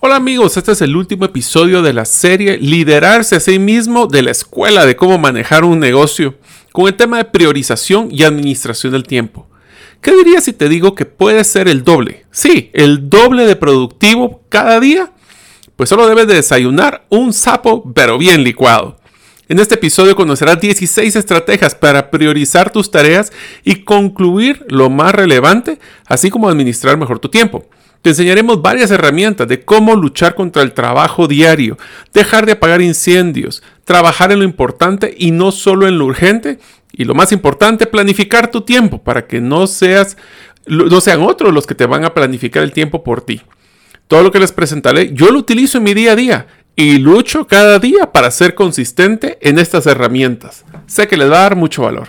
Hola amigos, este es el último episodio de la serie Liderarse a sí mismo de la escuela de cómo manejar un negocio, con el tema de priorización y administración del tiempo. ¿Qué dirías si te digo que puedes ser el doble? Sí, el doble de productivo cada día. Pues solo debes de desayunar un sapo, pero bien licuado. En este episodio conocerás 16 estrategias para priorizar tus tareas y concluir lo más relevante, así como administrar mejor tu tiempo. Te enseñaremos varias herramientas de cómo luchar contra el trabajo diario, dejar de apagar incendios, trabajar en lo importante y no solo en lo urgente. Y lo más importante, planificar tu tiempo para que no seas, no sean otros los que te van a planificar el tiempo por ti. Todo lo que les presentaré, yo lo utilizo en mi día a día y lucho cada día para ser consistente en estas herramientas. Sé que les va a dar mucho valor.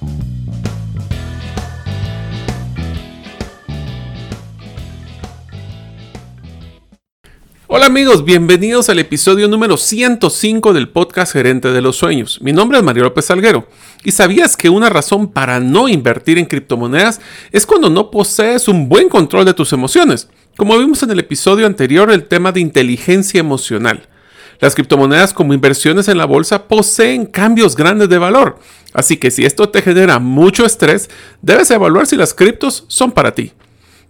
Hola amigos, bienvenidos al episodio número 105 del podcast Gerente de los Sueños. Mi nombre es Mario López Salguero. ¿Y sabías que una razón para no invertir en criptomonedas es cuando no posees un buen control de tus emociones? Como vimos en el episodio anterior, el tema de inteligencia emocional. Las criptomonedas como inversiones en la bolsa poseen cambios grandes de valor, así que si esto te genera mucho estrés, debes evaluar si las criptos son para ti.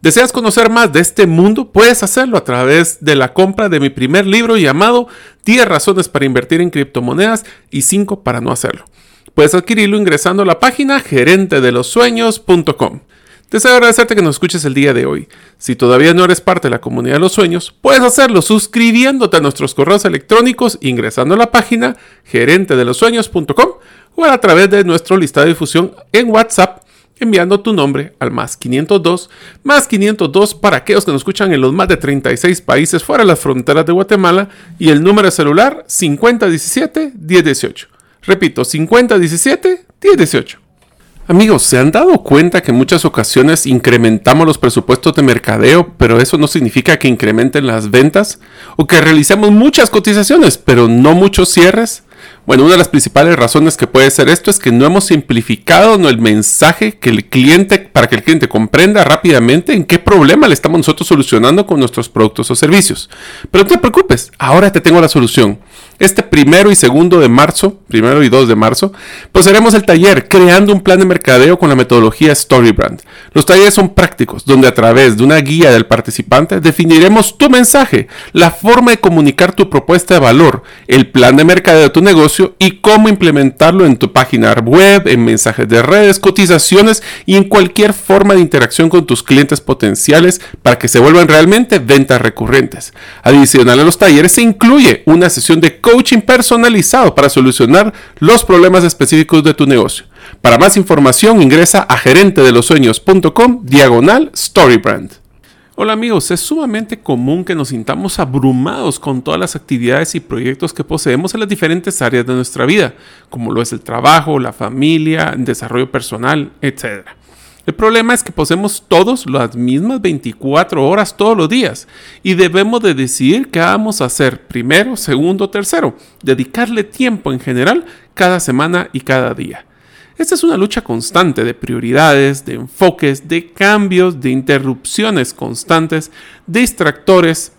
¿Deseas conocer más de este mundo? Puedes hacerlo a través de la compra de mi primer libro llamado 10 razones para invertir en criptomonedas y 5 para no hacerlo. Puedes adquirirlo ingresando a la página gerentedelosueños.com. Deseo agradecerte que nos escuches el día de hoy. Si todavía no eres parte de la comunidad de los sueños, puedes hacerlo suscribiéndote a nuestros correos electrónicos ingresando a la página gerentedelosueños.com o a través de nuestro listado de difusión en WhatsApp enviando tu nombre al más 502, más 502 para aquellos que nos escuchan en los más de 36 países fuera de las fronteras de Guatemala y el número de celular 5017-1018. Repito, 5017-1018. Amigos, ¿se han dado cuenta que en muchas ocasiones incrementamos los presupuestos de mercadeo, pero eso no significa que incrementen las ventas? ¿O que realicemos muchas cotizaciones, pero no muchos cierres? Bueno, una de las principales razones que puede ser esto es que no hemos simplificado el mensaje que el cliente, para que el cliente comprenda rápidamente en qué problema le estamos nosotros solucionando con nuestros productos o servicios. Pero no te preocupes, ahora te tengo la solución. Este primero y segundo de marzo, primero y dos de marzo, pues haremos el taller creando un plan de mercadeo con la metodología Storybrand. Los talleres son prácticos, donde a través de una guía del participante definiremos tu mensaje, la forma de comunicar tu propuesta de valor, el plan de mercadeo de tu negocio y cómo implementarlo en tu página web, en mensajes de redes, cotizaciones y en cualquier forma de interacción con tus clientes potenciales para que se vuelvan realmente ventas recurrentes. Adicional a los talleres se incluye una sesión de personalizado para solucionar los problemas específicos de tu negocio. Para más información ingresa a gerentedelosueños.com diagonal storybrand. Hola amigos, es sumamente común que nos sintamos abrumados con todas las actividades y proyectos que poseemos en las diferentes áreas de nuestra vida, como lo es el trabajo, la familia, el desarrollo personal, etc. El problema es que poseemos todos las mismas 24 horas todos los días y debemos de decidir qué vamos a hacer primero, segundo, tercero, dedicarle tiempo en general cada semana y cada día. Esta es una lucha constante de prioridades, de enfoques, de cambios, de interrupciones constantes, distractores,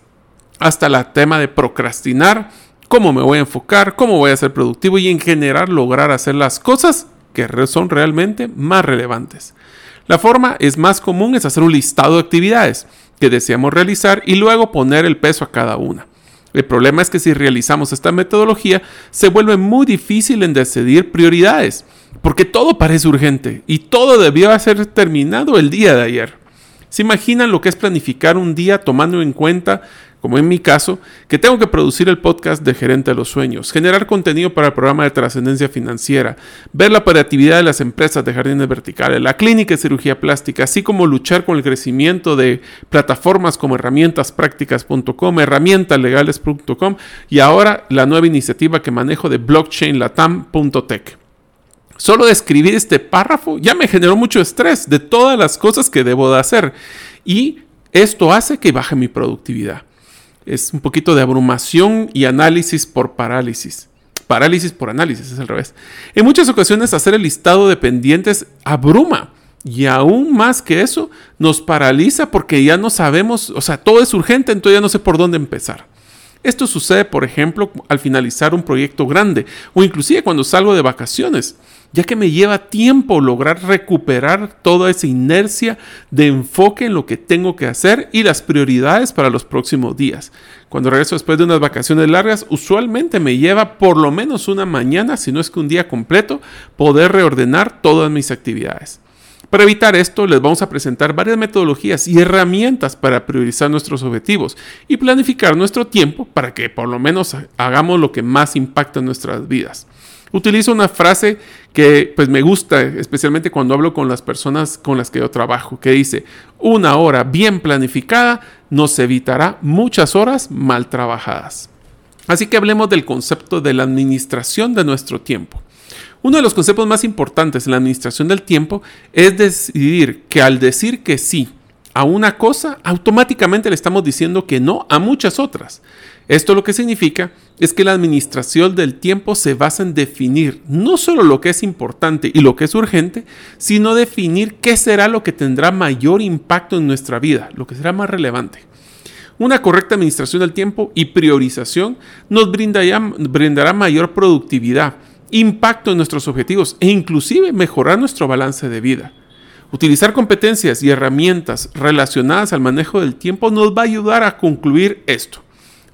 hasta el tema de procrastinar, cómo me voy a enfocar, cómo voy a ser productivo y en general lograr hacer las cosas que son realmente más relevantes. La forma es más común es hacer un listado de actividades que deseamos realizar y luego poner el peso a cada una. El problema es que si realizamos esta metodología se vuelve muy difícil en decidir prioridades, porque todo parece urgente y todo debió ser terminado el día de ayer. ¿Se imaginan lo que es planificar un día tomando en cuenta como en mi caso, que tengo que producir el podcast de Gerente de los Sueños, generar contenido para el programa de trascendencia financiera, ver la operatividad de las empresas de jardines verticales, la clínica de cirugía plástica, así como luchar con el crecimiento de plataformas como herramientasprácticas.com, herramientaslegales.com y ahora la nueva iniciativa que manejo de blockchainlatam.tech. Solo de escribir este párrafo ya me generó mucho estrés de todas las cosas que debo de hacer. Y esto hace que baje mi productividad. Es un poquito de abrumación y análisis por parálisis. Parálisis por análisis, es al revés. En muchas ocasiones hacer el listado de pendientes abruma. Y aún más que eso, nos paraliza porque ya no sabemos, o sea, todo es urgente, entonces ya no sé por dónde empezar. Esto sucede, por ejemplo, al finalizar un proyecto grande o inclusive cuando salgo de vacaciones ya que me lleva tiempo lograr recuperar toda esa inercia de enfoque en lo que tengo que hacer y las prioridades para los próximos días. Cuando regreso después de unas vacaciones largas, usualmente me lleva por lo menos una mañana, si no es que un día completo, poder reordenar todas mis actividades. Para evitar esto, les vamos a presentar varias metodologías y herramientas para priorizar nuestros objetivos y planificar nuestro tiempo para que por lo menos hagamos lo que más impacta en nuestras vidas utilizo una frase que pues me gusta, especialmente cuando hablo con las personas con las que yo trabajo, que dice, una hora bien planificada nos evitará muchas horas mal trabajadas. Así que hablemos del concepto de la administración de nuestro tiempo. Uno de los conceptos más importantes en la administración del tiempo es decidir que al decir que sí a una cosa, automáticamente le estamos diciendo que no a muchas otras. Esto lo que significa es que la administración del tiempo se basa en definir no solo lo que es importante y lo que es urgente, sino definir qué será lo que tendrá mayor impacto en nuestra vida, lo que será más relevante. Una correcta administración del tiempo y priorización nos brindará, mayor productividad, impacto en nuestros objetivos e inclusive mejorar nuestro balance de vida. Utilizar competencias y herramientas relacionadas al manejo del tiempo nos va a ayudar a concluir esto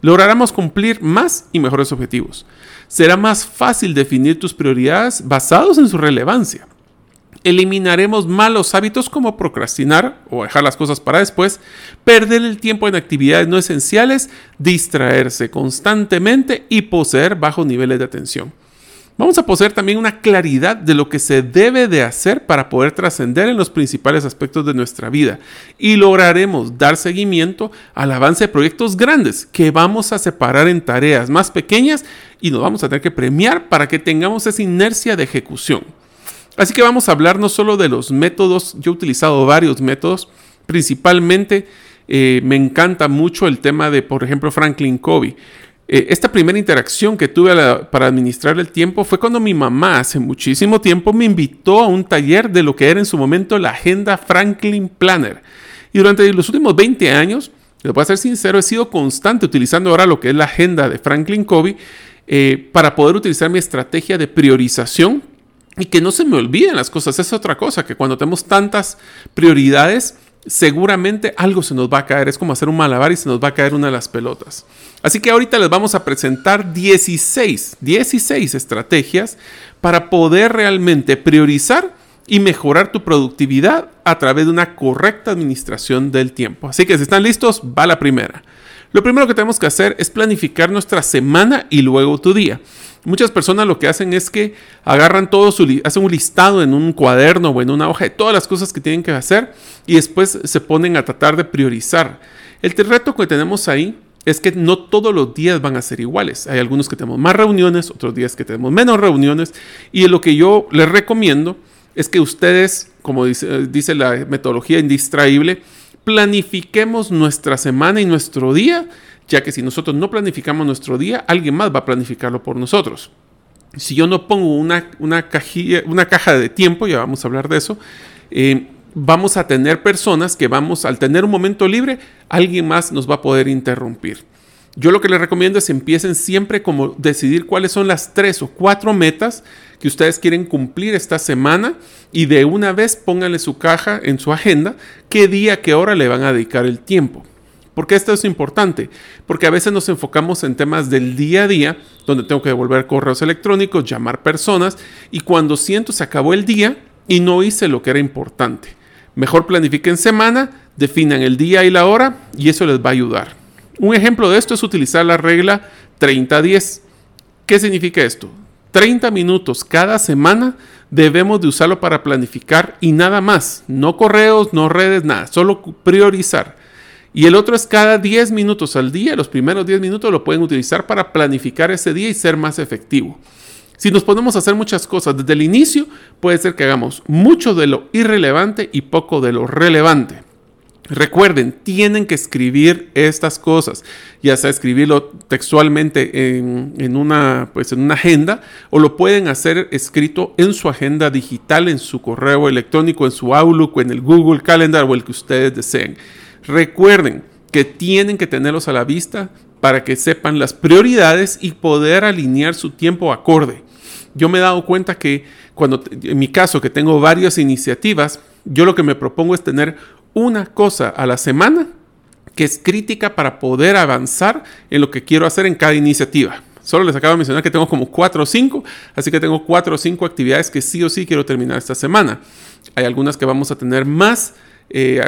lograremos cumplir más y mejores objetivos. Será más fácil definir tus prioridades basados en su relevancia. Eliminaremos malos hábitos como procrastinar o dejar las cosas para después, perder el tiempo en actividades no esenciales, distraerse constantemente y poseer bajos niveles de atención. Vamos a poseer también una claridad de lo que se debe de hacer para poder trascender en los principales aspectos de nuestra vida y lograremos dar seguimiento al avance de proyectos grandes que vamos a separar en tareas más pequeñas y nos vamos a tener que premiar para que tengamos esa inercia de ejecución. Así que vamos a hablar no solo de los métodos, yo he utilizado varios métodos, principalmente eh, me encanta mucho el tema de, por ejemplo, Franklin Covey. Eh, esta primera interacción que tuve para administrar el tiempo fue cuando mi mamá hace muchísimo tiempo me invitó a un taller de lo que era en su momento la agenda Franklin Planner. Y durante los últimos 20 años, les voy a ser sincero, he sido constante utilizando ahora lo que es la agenda de Franklin Covey eh, para poder utilizar mi estrategia de priorización y que no se me olviden las cosas. Es otra cosa, que cuando tenemos tantas prioridades, seguramente algo se nos va a caer. Es como hacer un malabar y se nos va a caer una de las pelotas. Así que ahorita les vamos a presentar 16, 16 estrategias para poder realmente priorizar y mejorar tu productividad a través de una correcta administración del tiempo. Así que si están listos, va la primera. Lo primero que tenemos que hacer es planificar nuestra semana y luego tu día. Muchas personas lo que hacen es que agarran todo su, hacen un listado en un cuaderno o en una hoja de todas las cosas que tienen que hacer y después se ponen a tratar de priorizar. El reto que tenemos ahí es que no todos los días van a ser iguales. Hay algunos que tenemos más reuniones, otros días que tenemos menos reuniones y lo que yo les recomiendo es que ustedes, como dice, dice la metodología indistraíble, planifiquemos nuestra semana y nuestro día ya que si nosotros no planificamos nuestro día, alguien más va a planificarlo por nosotros. Si yo no pongo una, una, una caja de tiempo, ya vamos a hablar de eso, eh, vamos a tener personas que vamos, al tener un momento libre, alguien más nos va a poder interrumpir. Yo lo que les recomiendo es empiecen siempre como decidir cuáles son las tres o cuatro metas que ustedes quieren cumplir esta semana y de una vez pónganle su caja en su agenda qué día, qué hora le van a dedicar el tiempo. ¿Por qué esto es importante? Porque a veces nos enfocamos en temas del día a día, donde tengo que devolver correos electrónicos, llamar personas, y cuando siento se acabó el día y no hice lo que era importante. Mejor planifiquen semana, definan el día y la hora, y eso les va a ayudar. Un ejemplo de esto es utilizar la regla 30-10. ¿Qué significa esto? 30 minutos cada semana debemos de usarlo para planificar y nada más. No correos, no redes, nada. Solo priorizar. Y el otro es cada 10 minutos al día. Los primeros 10 minutos lo pueden utilizar para planificar ese día y ser más efectivo. Si nos ponemos a hacer muchas cosas desde el inicio, puede ser que hagamos mucho de lo irrelevante y poco de lo relevante. Recuerden, tienen que escribir estas cosas, ya sea escribirlo textualmente en, una, pues en una agenda o lo pueden hacer escrito en su agenda digital, en su correo electrónico, en su Outlook en el Google Calendar o el que ustedes deseen. Recuerden que tienen que tenerlos a la vista para que sepan las prioridades y poder alinear su tiempo acorde. Yo me he dado cuenta que cuando, en mi caso, que tengo varias iniciativas, yo lo que me propongo es tener una cosa a la semana que es crítica para poder avanzar en lo que quiero hacer en cada iniciativa. Solo les acabo de mencionar que tengo como cuatro o cinco, así que tengo cuatro o cinco actividades que sí o sí quiero terminar esta semana. Hay algunas que vamos a tener más eh,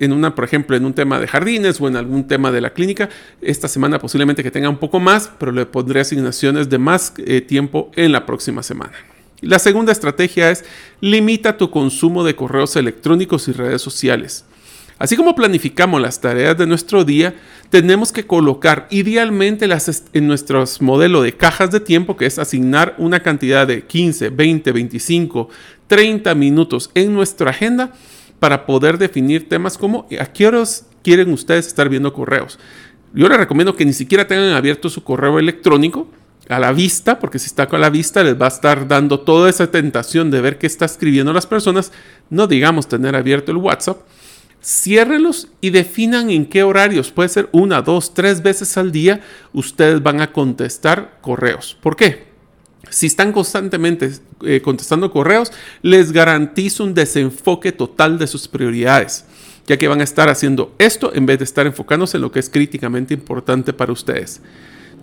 en una, por ejemplo, en un tema de jardines o en algún tema de la clínica. Esta semana posiblemente que tenga un poco más, pero le pondré asignaciones de más eh, tiempo en la próxima semana. La segunda estrategia es limita tu consumo de correos electrónicos y redes sociales. Así como planificamos las tareas de nuestro día, tenemos que colocar idealmente las en nuestro modelo de cajas de tiempo, que es asignar una cantidad de 15, 20, 25, 30 minutos en nuestra agenda para poder definir temas como a qué horas quieren ustedes estar viendo correos. Yo les recomiendo que ni siquiera tengan abierto su correo electrónico, a la vista, porque si está con la vista les va a estar dando toda esa tentación de ver qué está escribiendo las personas, no digamos tener abierto el WhatsApp, ciérrelos y definan en qué horarios, puede ser una, dos, tres veces al día, ustedes van a contestar correos. ¿Por qué? Si están constantemente eh, contestando correos, les garantizo un desenfoque total de sus prioridades, ya que van a estar haciendo esto en vez de estar enfocándose en lo que es críticamente importante para ustedes.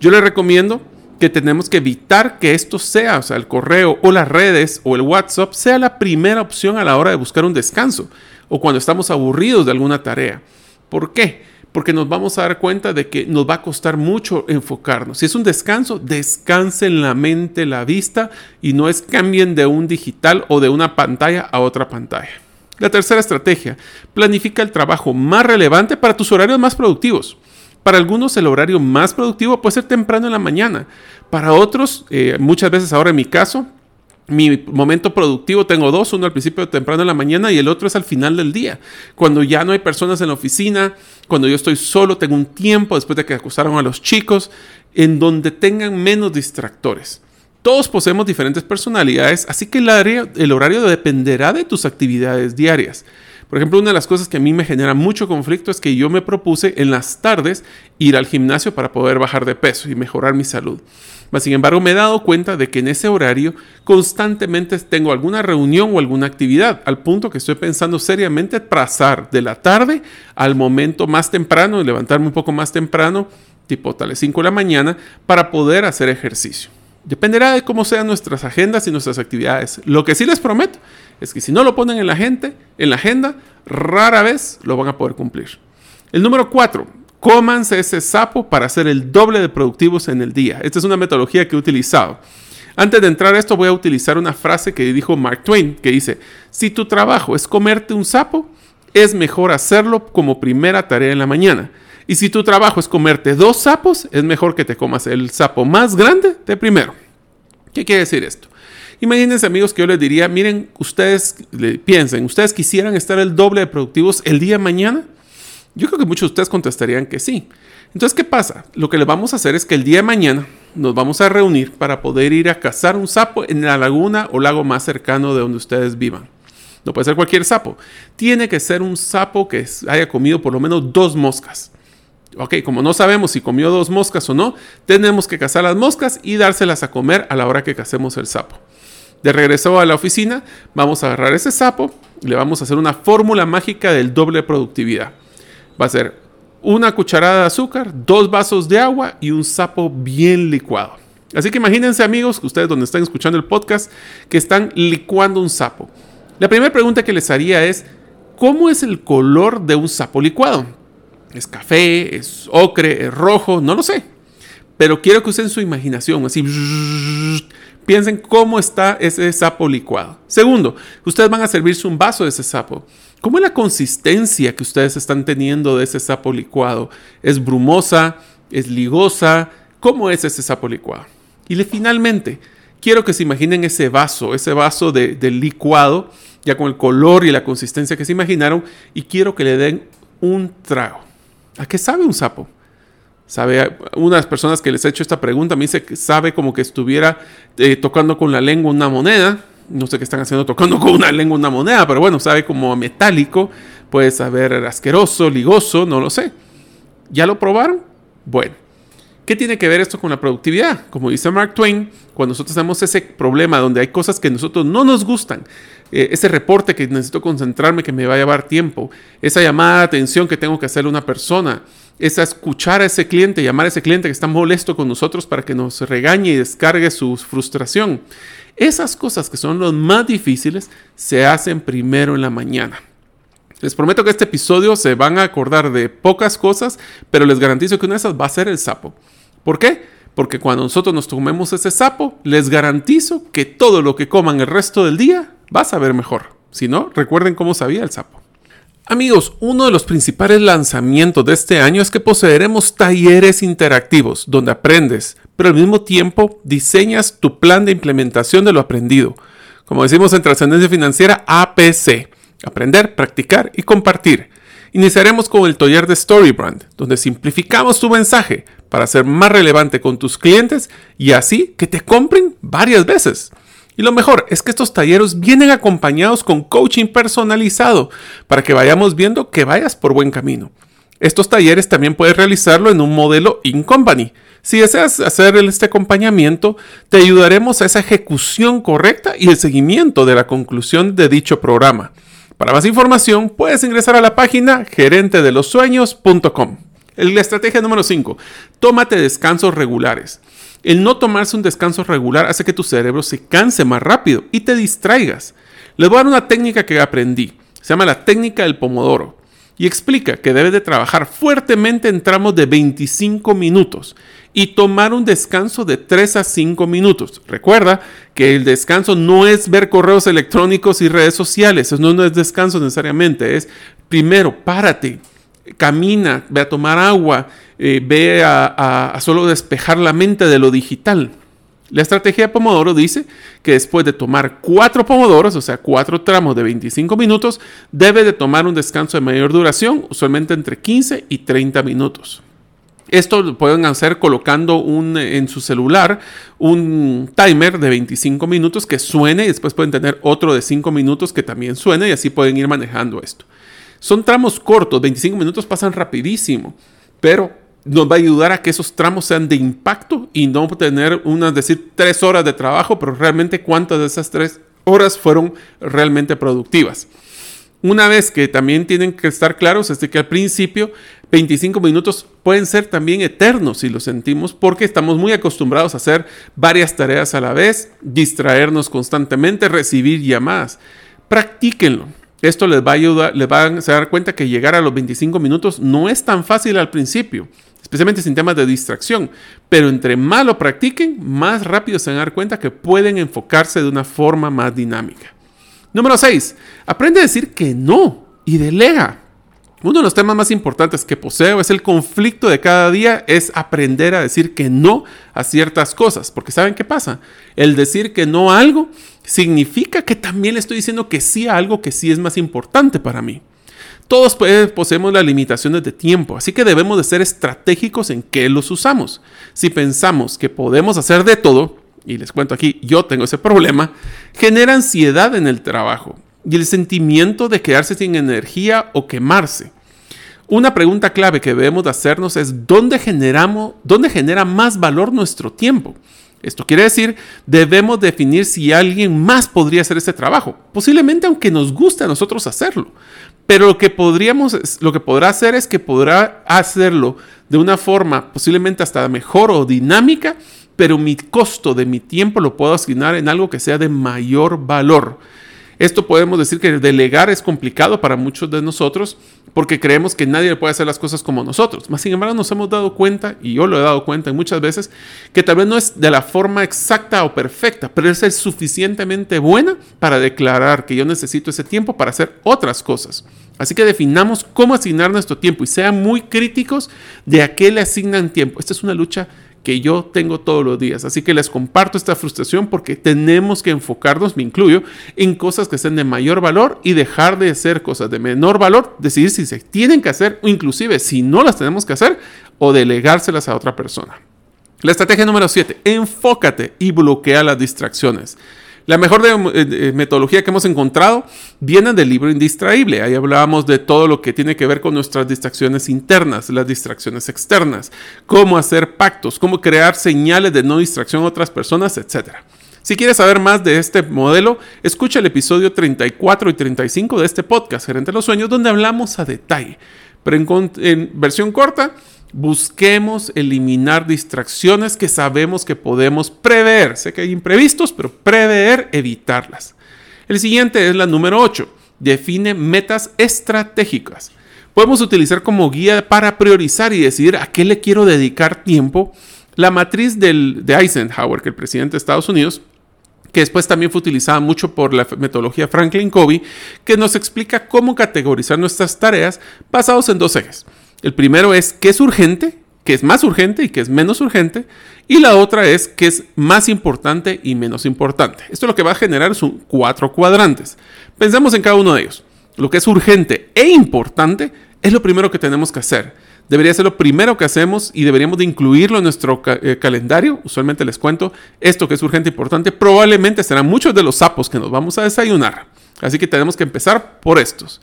Yo les recomiendo que tenemos que evitar que esto sea, el correo o las redes o el WhatsApp sea la primera opción a la hora de buscar un descanso o cuando estamos aburridos de alguna tarea. ¿Por qué? Porque nos vamos a dar cuenta de que nos va a costar mucho enfocarnos. Si es un descanso, descansen la mente, la vista y no es cambien de un digital o de una pantalla a otra pantalla. La tercera estrategia, planifica el trabajo más relevante para tus horarios más productivos. Para algunos el horario más productivo puede ser temprano en la mañana. Para otros, eh, muchas veces ahora en mi caso, mi momento productivo tengo dos, uno al principio temprano en la mañana y el otro es al final del día, cuando ya no hay personas en la oficina, cuando yo estoy solo, tengo un tiempo después de que acusaron a los chicos, en donde tengan menos distractores. Todos poseemos diferentes personalidades, así que el, el horario dependerá de tus actividades diarias. Por ejemplo, una de las cosas que a mí me genera mucho conflicto es que yo me propuse en las tardes ir al gimnasio para poder bajar de peso y mejorar mi salud. sin embargo, me he dado cuenta de que en ese horario constantemente tengo alguna reunión o alguna actividad, al punto que estoy pensando seriamente pasar de la tarde al momento más temprano y levantarme un poco más temprano, tipo tal 5 de la mañana, para poder hacer ejercicio. Dependerá de cómo sean nuestras agendas y nuestras actividades. Lo que sí les prometo es que si no lo ponen en la, gente, en la agenda, rara vez lo van a poder cumplir. El número cuatro, cómanse ese sapo para hacer el doble de productivos en el día. Esta es una metodología que he utilizado. Antes de entrar a esto voy a utilizar una frase que dijo Mark Twain, que dice, si tu trabajo es comerte un sapo, es mejor hacerlo como primera tarea en la mañana. Y si tu trabajo es comerte dos sapos, es mejor que te comas el sapo más grande de primero. ¿Qué quiere decir esto? Imagínense amigos que yo les diría, miren, ustedes piensen, ¿ustedes quisieran estar el doble de productivos el día de mañana? Yo creo que muchos de ustedes contestarían que sí. Entonces, ¿qué pasa? Lo que le vamos a hacer es que el día de mañana nos vamos a reunir para poder ir a cazar un sapo en la laguna o lago más cercano de donde ustedes vivan. No puede ser cualquier sapo. Tiene que ser un sapo que haya comido por lo menos dos moscas. Ok, como no sabemos si comió dos moscas o no, tenemos que cazar las moscas y dárselas a comer a la hora que cacemos el sapo. De regreso a la oficina, vamos a agarrar ese sapo y le vamos a hacer una fórmula mágica del doble productividad. Va a ser una cucharada de azúcar, dos vasos de agua y un sapo bien licuado. Así que imagínense amigos, que ustedes donde están escuchando el podcast, que están licuando un sapo. La primera pregunta que les haría es, ¿cómo es el color de un sapo licuado? Es café, es ocre, es rojo, no lo sé. Pero quiero que usen su imaginación, así piensen cómo está ese sapo licuado. Segundo, ustedes van a servirse un vaso de ese sapo. ¿Cómo es la consistencia que ustedes están teniendo de ese sapo licuado? ¿Es brumosa? ¿Es ligosa? ¿Cómo es ese sapo licuado? Y finalmente, quiero que se imaginen ese vaso, ese vaso de, licuado, ya con el color y la consistencia que se imaginaron, y quiero que le den un trago. ¿A qué sabe un sapo? Sabe, una de las personas que les he hecho esta pregunta me dice que sabe como que estuviera eh, tocando con la lengua una moneda. No sé qué están haciendo tocando con una lengua una moneda, pero bueno, sabe como metálico, puede saber asqueroso, ligoso, no lo sé. ¿Ya lo probaron? Bueno, ¿Qué tiene que ver esto con la productividad? Como dice Mark Twain, cuando nosotros tenemos ese problema donde hay cosas que nosotros no nos gustan, eh, ese reporte que necesito concentrarme que me va a llevar tiempo, esa llamada de atención que tengo que hacerle a una persona, esa escuchar a ese cliente, llamar a ese cliente que está molesto con nosotros para que nos regañe y descargue su frustración. Esas cosas que son las más difíciles se hacen primero en la mañana. Les prometo que este episodio se van a acordar de pocas cosas, pero les garantizo que una de esas va a ser el sapo. ¿Por qué? Porque cuando nosotros nos tomemos ese sapo, les garantizo que todo lo que coman el resto del día va a saber mejor. Si no, recuerden cómo sabía el sapo. Amigos, uno de los principales lanzamientos de este año es que poseeremos talleres interactivos donde aprendes, pero al mismo tiempo diseñas tu plan de implementación de lo aprendido. Como decimos en trascendencia financiera, APC aprender, practicar y compartir. Iniciaremos con el taller de Storybrand, donde simplificamos tu mensaje para ser más relevante con tus clientes y así que te compren varias veces. Y lo mejor es que estos talleres vienen acompañados con coaching personalizado para que vayamos viendo que vayas por buen camino. Estos talleres también puedes realizarlo en un modelo in company. Si deseas hacer este acompañamiento, te ayudaremos a esa ejecución correcta y el seguimiento de la conclusión de dicho programa. Para más información, puedes ingresar a la página gerentedelosueños.com. La estrategia número 5. Tómate descansos regulares. El no tomarse un descanso regular hace que tu cerebro se canse más rápido y te distraigas. Les voy a dar una técnica que aprendí. Se llama la técnica del pomodoro y explica que debes de trabajar fuertemente en tramos de 25 minutos y tomar un descanso de 3 a 5 minutos. Recuerda que el descanso no es ver correos electrónicos y redes sociales, eso no es descanso necesariamente, es primero párate, camina, ve a tomar agua, eh, ve a, solo despejar la mente de lo digital. La estrategia Pomodoro dice que después de tomar cuatro pomodoros, o sea, cuatro tramos de 25 minutos, debe de tomar un descanso de mayor duración, usualmente entre 15 y 30 minutos. Esto lo pueden hacer colocando un, en su celular un timer de 25 minutos que suene y después pueden tener otro de 5 minutos que también suene y así pueden ir manejando esto. Son tramos cortos, 25 minutos pasan rapidísimo, pero nos va a ayudar a que esos tramos sean de impacto y no tener unas, decir, tres horas de trabajo, pero realmente cuántas de esas tres horas fueron realmente productivas. Una vez que también tienen que estar claros es que al principio 25 minutos pueden ser también eternos si lo sentimos porque estamos muy acostumbrados a hacer varias tareas a la vez, distraernos constantemente, recibir llamadas. Practíquenlo. Esto les va a ayudar, les van a dar cuenta que llegar a los 25 minutos no es tan fácil al principio especialmente sin temas de distracción. Pero entre más lo practiquen, más rápido se van a dar cuenta que pueden enfocarse de una forma más dinámica. Número 6. Aprende a decir que no y delega. Uno de los temas más importantes que poseo es el conflicto de cada día, es aprender a decir que no a ciertas cosas, porque ¿saben qué pasa? El decir que no a algo significa que también le estoy diciendo que sí a algo que sí es más importante para mí. Todos poseemos las limitaciones de tiempo, así que debemos de ser estratégicos en qué los usamos. Si pensamos que podemos hacer de todo, y les cuento aquí, yo tengo ese problema, genera ansiedad en el trabajo y el sentimiento de quedarse sin energía o quemarse. Una pregunta clave que debemos de hacernos es ¿dónde, generamos, dónde genera más valor nuestro tiempo? Esto quiere decir, debemos definir si alguien más podría hacer este trabajo, posiblemente aunque nos guste a nosotros hacerlo. Pero lo que podríamos, lo que podrá hacer es que podrá hacerlo de una forma posiblemente hasta mejor o dinámica, pero mi costo de mi tiempo lo puedo asignar en algo que sea de mayor valor. Esto podemos decir que delegar es complicado para muchos de nosotros porque creemos que nadie puede hacer las cosas como nosotros. Más sin embargo, nos hemos dado cuenta, y yo lo he dado cuenta muchas veces, que tal vez no es de la forma exacta o perfecta, pero es suficientemente buena para declarar que yo necesito ese tiempo para hacer otras cosas. Así que definamos cómo asignar nuestro tiempo y sean muy críticos de a qué le asignan tiempo. Esta es una lucha que yo tengo todos los días. Así que les comparto esta frustración porque tenemos que enfocarnos, me incluyo, en cosas que sean de mayor valor y dejar de hacer cosas de menor valor, decidir si se tienen que hacer o inclusive si no las tenemos que hacer o delegárselas a otra persona. La estrategia número 7, enfócate y bloquea las distracciones. La mejor eh, metodología que hemos encontrado viene del libro Indistraíble. Ahí hablábamos de todo lo que tiene que ver con nuestras distracciones internas, las distracciones externas, cómo hacer pactos, cómo crear señales de no distracción a otras personas, etc. Si quieres saber más de este modelo, escucha el episodio 34 y 35 de este podcast, Gerente de los Sueños, donde hablamos a detalle. Pero en versión corta, Busquemos eliminar distracciones que sabemos que podemos prever. Sé que hay imprevistos, pero prever, evitarlas. El siguiente es la número 8. Define metas estratégicas. Podemos utilizar como guía para priorizar y decidir a qué le quiero dedicar tiempo la matriz del, de Eisenhower, que el presidente de Estados Unidos, que después también fue utilizada mucho por la metodología Franklin Covey, que nos explica cómo categorizar nuestras tareas basados en dos ejes. El primero es qué es urgente, qué es más urgente y qué es menos urgente. Y la otra es qué es más importante y menos importante. Esto lo que va a generar son cuatro cuadrantes. Pensemos en cada uno de ellos. Lo que es urgente e importante es lo primero que tenemos que hacer. Debería ser lo primero que hacemos y deberíamos de incluirlo en nuestro eh, calendario. Usualmente les cuento esto que es urgente e importante. Probablemente serán muchos de los sapos que nos vamos a desayunar. Así que tenemos que empezar por estos.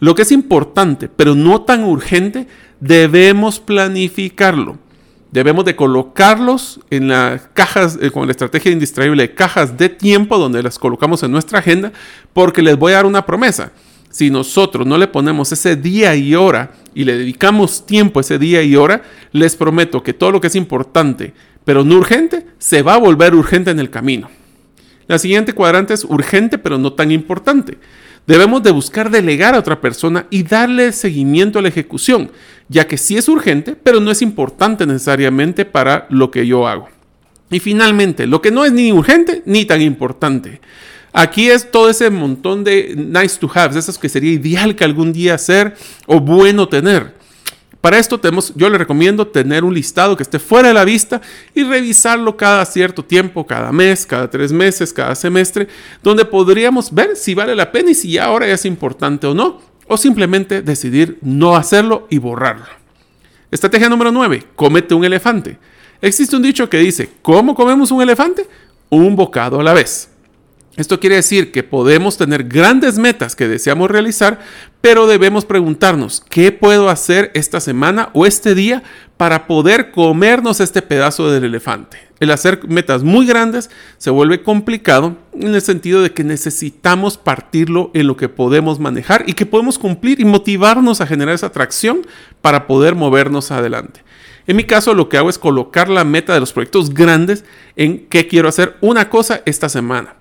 Lo que es importante, pero no tan urgente, debemos planificarlo. Debemos de colocarlos en las cajas, eh, con la estrategia indistraíble de cajas de tiempo, donde las colocamos en nuestra agenda, porque les voy a dar una promesa. Si nosotros no le ponemos ese día y hora y le dedicamos tiempo ese día y hora, les prometo que todo lo que es importante, pero no urgente, se va a volver urgente en el camino. La siguiente cuadrante es urgente, pero no tan importante. Debemos de buscar delegar a otra persona y darle seguimiento a la ejecución, ya que sí es urgente, pero no es importante necesariamente para lo que yo hago. Y finalmente, lo que no es ni urgente ni tan importante. Aquí es todo ese montón de nice to have, esas que sería ideal que algún día hacer o bueno tener. Para esto tenemos, yo le recomiendo tener un listado que esté fuera de la vista y revisarlo cada cierto tiempo, cada mes, cada tres meses, cada semestre, donde podríamos ver si vale la pena y si ahora es importante o no, o simplemente decidir no hacerlo y borrarlo. Estrategia número 9. Comete un elefante. Existe un dicho que dice, ¿cómo comemos un elefante? Un bocado a la vez. Esto quiere decir que podemos tener grandes metas que deseamos realizar, pero debemos preguntarnos, ¿qué puedo hacer esta semana o este día para poder comernos este pedazo del elefante? El hacer metas muy grandes se vuelve complicado en el sentido de que necesitamos partirlo en lo que podemos manejar y que podemos cumplir y motivarnos a generar esa atracción para poder movernos adelante. En mi caso lo que hago es colocar la meta de los proyectos grandes en qué quiero hacer una cosa esta semana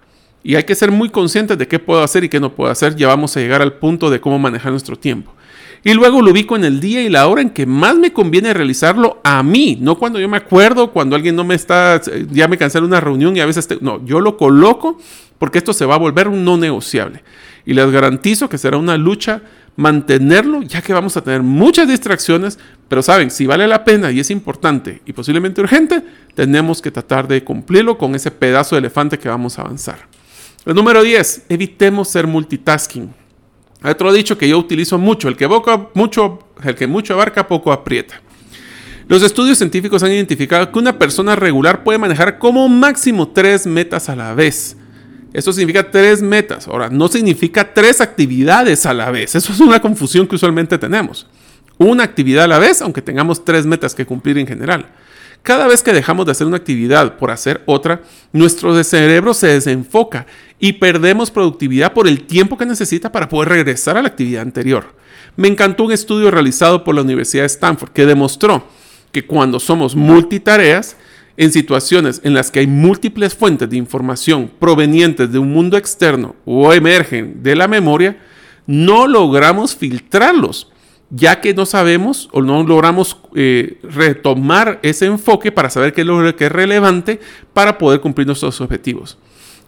y hay que ser muy conscientes de qué puedo hacer y qué no puedo hacer. Ya vamos a llegar al punto de cómo manejar nuestro tiempo. Y luego lo ubico en el día y la hora en que más me conviene realizarlo a mí, no cuando yo me acuerdo, cuando alguien no me está, ya me cancela una reunión y a veces, no, yo lo coloco porque esto se va a volver un no negociable. Y les garantizo que será una lucha mantenerlo, ya que vamos a tener muchas distracciones, pero saben, si vale la pena y es importante y posiblemente urgente, tenemos que tratar de cumplirlo con ese pedazo de elefante que vamos a avanzar. El número 10, evitemos ser multitasking. Hay otro dicho que yo utilizo mucho, el que, mucho, el que mucho abarca, poco aprieta. Los estudios científicos han identificado que una persona regular puede manejar como máximo tres metas a la vez. Eso significa tres metas. Ahora, no significa tres actividades a la vez. Eso es una confusión que usualmente tenemos. Una actividad a la vez, aunque tengamos tres metas que cumplir en general. Cada vez que dejamos de hacer una actividad por hacer otra, nuestro cerebro se desenfoca y perdemos productividad por el tiempo que necesita para poder regresar a la actividad anterior. Me encantó un estudio realizado por la Universidad de Stanford que demostró que cuando somos multitareas, en situaciones en las que hay múltiples fuentes de información provenientes de un mundo externo o emergen de la memoria, no logramos filtrarlos ya que no sabemos o no logramos eh, retomar ese enfoque para saber qué es lo que es relevante para poder cumplir nuestros objetivos.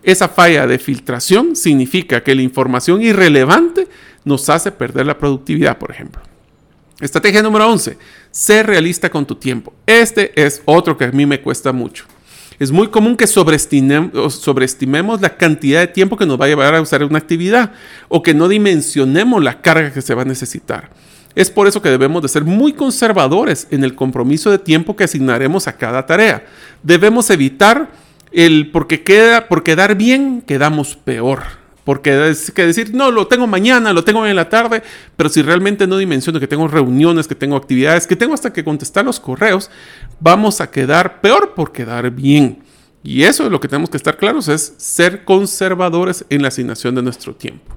Esa falla de filtración significa que la información irrelevante nos hace perder la productividad, por ejemplo. Estrategia número 11. Ser realista con tu tiempo. Este es otro que a mí me cuesta mucho. Es muy común que sobreestimemos la cantidad de tiempo que nos va a llevar a usar una actividad o que no dimensionemos la carga que se va a necesitar. Es por eso que debemos de ser muy conservadores en el compromiso de tiempo que asignaremos a cada tarea. Debemos evitar el porque queda por quedar bien quedamos peor. Porque es que decir, no, lo tengo mañana, lo tengo en la tarde, pero si realmente no dimensiono que tengo reuniones, que tengo actividades, que tengo hasta que contestar los correos, vamos a quedar peor por quedar bien. Y eso es lo que tenemos que estar claros, es ser conservadores en la asignación de nuestro tiempo.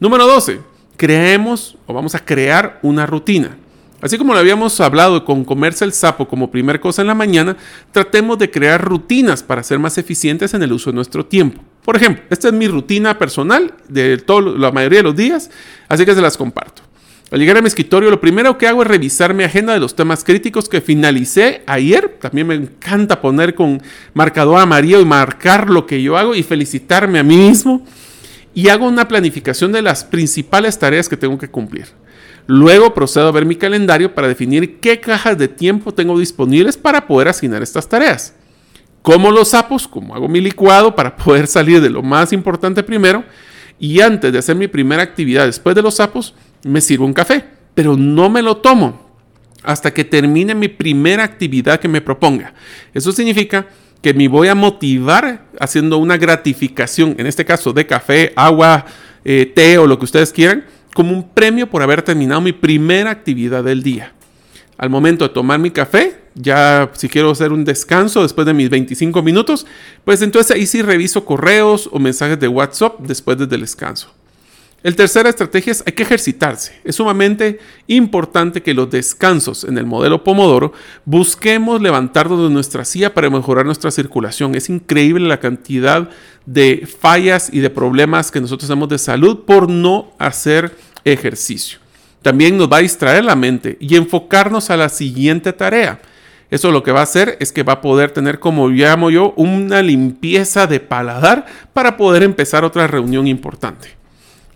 Número 12, creemos o vamos a crear una rutina. Así como lo habíamos hablado con comerse el sapo como primer cosa en la mañana, tratemos de crear rutinas para ser más eficientes en el uso de nuestro tiempo. Por ejemplo, esta es mi rutina personal de todo, la mayoría de los días, así que se las comparto. Al llegar a mi escritorio, lo primero que hago es revisar mi agenda de los temas críticos que finalicé ayer. También me encanta poner con marcador amarillo y marcar lo que yo hago y felicitarme a mí mismo. Y hago una planificación de las principales tareas que tengo que cumplir. Luego procedo a ver mi calendario para definir qué cajas de tiempo tengo disponibles para poder asignar estas tareas. Como los sapos, como hago mi licuado para poder salir de lo más importante primero. Y antes de hacer mi primera actividad después de los sapos, me sirvo un café. Pero no me lo tomo hasta que termine mi primera actividad que me proponga. Eso significa que me voy a motivar haciendo una gratificación, en este caso de café, agua, eh, té o lo que ustedes quieran, como un premio por haber terminado mi primera actividad del día. Al momento de tomar mi café, ya si quiero hacer un descanso después de mis 25 minutos, pues entonces ahí sí reviso correos o mensajes de WhatsApp después del descanso. El tercera estrategia es hay que ejercitarse. Es sumamente importante que los descansos en el modelo Pomodoro busquemos levantarnos de nuestra silla para mejorar nuestra circulación. Es increíble la cantidad de fallas y de problemas que nosotros tenemos de salud por no hacer ejercicio. También nos va a distraer la mente y enfocarnos a la siguiente tarea. Eso lo que va a hacer es que va a poder tener, como llamo yo, una limpieza de paladar para poder empezar otra reunión importante.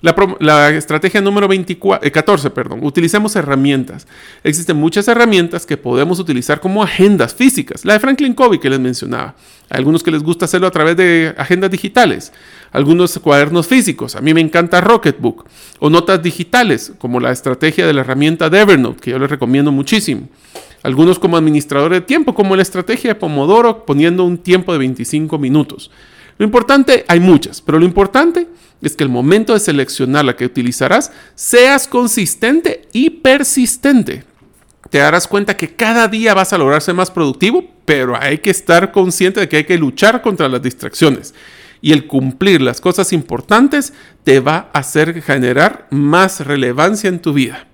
La, estrategia número 24, 14, eh, perdón, utilicemos herramientas. Existen muchas herramientas que podemos utilizar como agendas físicas. La de Franklin Covey que les mencionaba. Hay algunos que les gusta hacerlo a través de agendas digitales. Algunos cuadernos físicos. A mí me encanta Rocketbook. O notas digitales, como la estrategia de la herramienta de Evernote, que yo les recomiendo muchísimo. Algunos como administrador de tiempo, como la estrategia de Pomodoro, poniendo un tiempo de 25 minutos. Lo importante, hay muchas, pero lo importante es que el momento de seleccionar la que utilizarás seas consistente y persistente. Te darás cuenta que cada día vas a lograr ser más productivo, pero hay que estar consciente de que hay que luchar contra las distracciones. Y el cumplir las cosas importantes te va a hacer generar más relevancia en tu vida.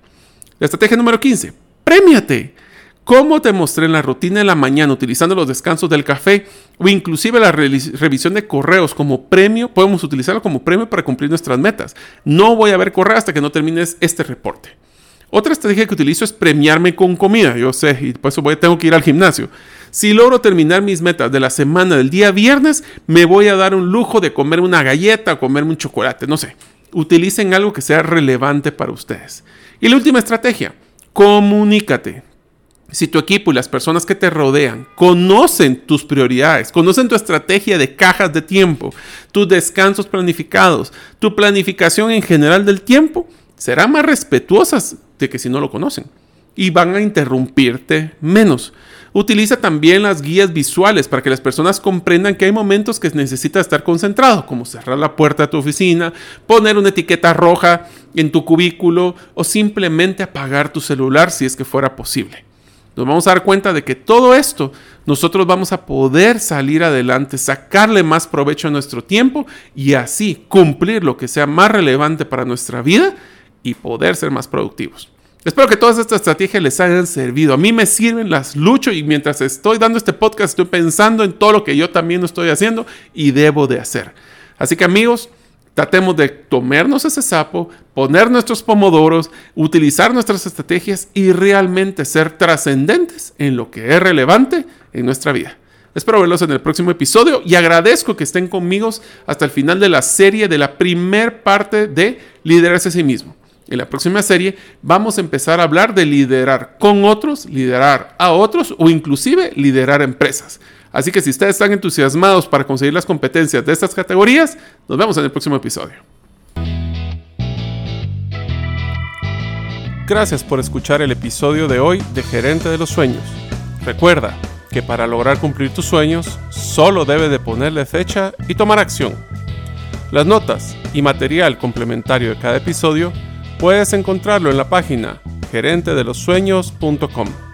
La estrategia número 15. Premiate. Como te mostré en la rutina de la mañana utilizando los descansos del café o inclusive la revisión de correos como premio, podemos utilizarlo como premio para cumplir nuestras metas. No voy a ver correo hasta que no termines este reporte. Otra estrategia que utilizo es premiarme con comida. Yo sé, y por eso voy, tengo que ir al gimnasio. Si logro terminar mis metas de la semana del día viernes, me voy a dar un lujo de comer una galleta o comerme un chocolate, no sé. Utilicen algo que sea relevante para ustedes. Y la última estrategia, comunícate. Si tu equipo y las personas que te rodean conocen tus prioridades, conocen tu estrategia de cajas de tiempo, tus descansos planificados, tu planificación en general del tiempo, serán más respetuosas de que si no lo conocen y van a interrumpirte menos. Utiliza también las guías visuales para que las personas comprendan que hay momentos que necesitas estar concentrado, como cerrar la puerta de tu oficina, poner una etiqueta roja en tu cubículo o simplemente apagar tu celular si es que fuera posible nos vamos a dar cuenta de que todo esto nosotros vamos a poder salir adelante, sacarle más provecho a nuestro tiempo y así cumplir lo que sea más relevante para nuestra vida y poder ser más productivos. Espero que todas estas estrategias les hayan servido. A mí me sirven, las lucho y mientras estoy dando este podcast estoy pensando en todo lo que yo también estoy haciendo y debo de hacer. Así que amigos, Tratemos de tomarnos ese sapo, poner nuestros pomodoros, utilizar nuestras estrategias y realmente ser trascendentes en lo que es relevante en nuestra vida. Espero verlos en el próximo episodio y agradezco que estén conmigo hasta el final de la serie de la primer parte de Liderarse a sí mismo. En la próxima serie vamos a empezar a hablar de liderar con otros, liderar a otros o inclusive liderar empresas. Así que si ustedes están entusiasmados para conseguir las competencias de estas categorías, nos vemos en el próximo episodio. Gracias por escuchar el episodio de hoy de Gerente de los Sueños. Recuerda que para lograr cumplir tus sueños, solo debes de ponerle fecha y tomar acción. Las notas y material complementario de cada episodio puedes encontrarlo en la página gerentedelosueños.com.